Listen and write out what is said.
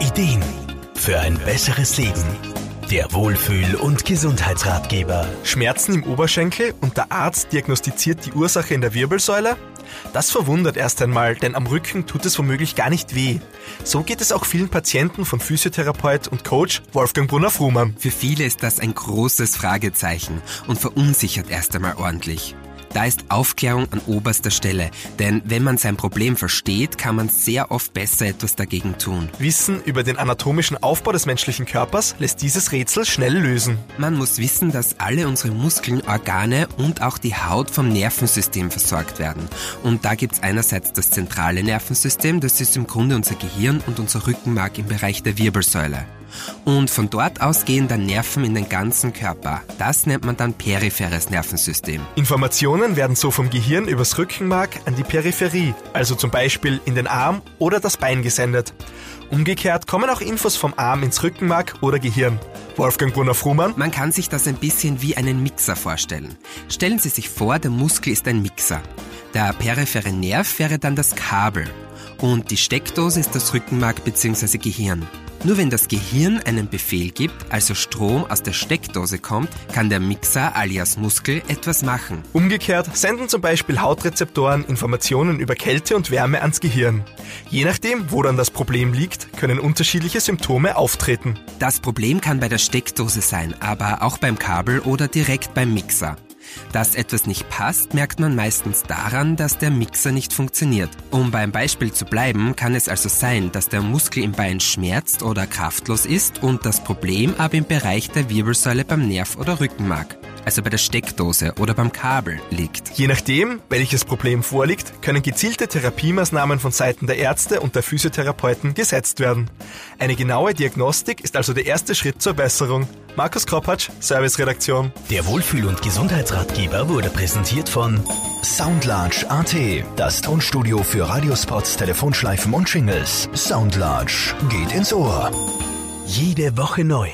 Ideen für ein besseres Leben. Der Wohlfühl- und Gesundheitsratgeber. Schmerzen im Oberschenkel und der Arzt diagnostiziert die Ursache in der Wirbelsäule? Das verwundert erst einmal, denn am Rücken tut es womöglich gar nicht weh. So geht es auch vielen Patienten von Physiotherapeut und Coach Wolfgang Brunner-Frumann. Für viele ist das ein großes Fragezeichen und verunsichert erst einmal ordentlich. Da ist Aufklärung an oberster Stelle, denn wenn man sein Problem versteht, kann man sehr oft besser etwas dagegen tun. Wissen über den anatomischen Aufbau des menschlichen Körpers lässt dieses Rätsel schnell lösen. Man muss wissen, dass alle unsere Muskeln, Organe und auch die Haut vom Nervensystem versorgt werden. Und da gibt's einerseits das zentrale Nervensystem, das ist im Grunde unser Gehirn und unser Rückenmark im Bereich der Wirbelsäule. Und von dort aus gehen dann Nerven in den ganzen Körper. Das nennt man dann peripheres Nervensystem. Informationen werden so vom Gehirn übers Rückenmark an die Peripherie, also zum Beispiel in den Arm oder das Bein gesendet. Umgekehrt kommen auch Infos vom Arm ins Rückenmark oder Gehirn. Wolfgang Brunner-Frumann. Man kann sich das ein bisschen wie einen Mixer vorstellen. Stellen Sie sich vor, der Muskel ist ein Mixer. Der periphere Nerv wäre dann das Kabel und die Steckdose ist das Rückenmark bzw. Gehirn. Nur wenn das Gehirn einen Befehl gibt, also Strom aus der Steckdose kommt, kann der Mixer alias Muskel etwas machen. Umgekehrt senden zum Beispiel Hautrezeptoren Informationen über Kälte und Wärme ans Gehirn. Je nachdem, wo dann das Problem liegt, können unterschiedliche Symptome auftreten. Das Problem kann bei der Steckdose sein, aber auch beim Kabel oder direkt beim Mixer. Dass etwas nicht passt, merkt man meistens daran, dass der Mixer nicht funktioniert. Um beim Beispiel zu bleiben, kann es also sein, dass der Muskel im Bein schmerzt oder kraftlos ist und das Problem aber im Bereich der Wirbelsäule beim Nerv oder Rückenmark also bei der Steckdose oder beim Kabel liegt. Je nachdem, welches Problem vorliegt, können gezielte Therapiemaßnahmen von Seiten der Ärzte und der Physiotherapeuten gesetzt werden. Eine genaue Diagnostik ist also der erste Schritt zur Besserung. Markus Kropatsch, Serviceredaktion. Der Wohlfühl- und Gesundheitsratgeber wurde präsentiert von Soundlarge AT, das Tonstudio für Radiospots, Telefonschleifen und Shingles. Soundlarge geht ins Ohr. Jede Woche neu.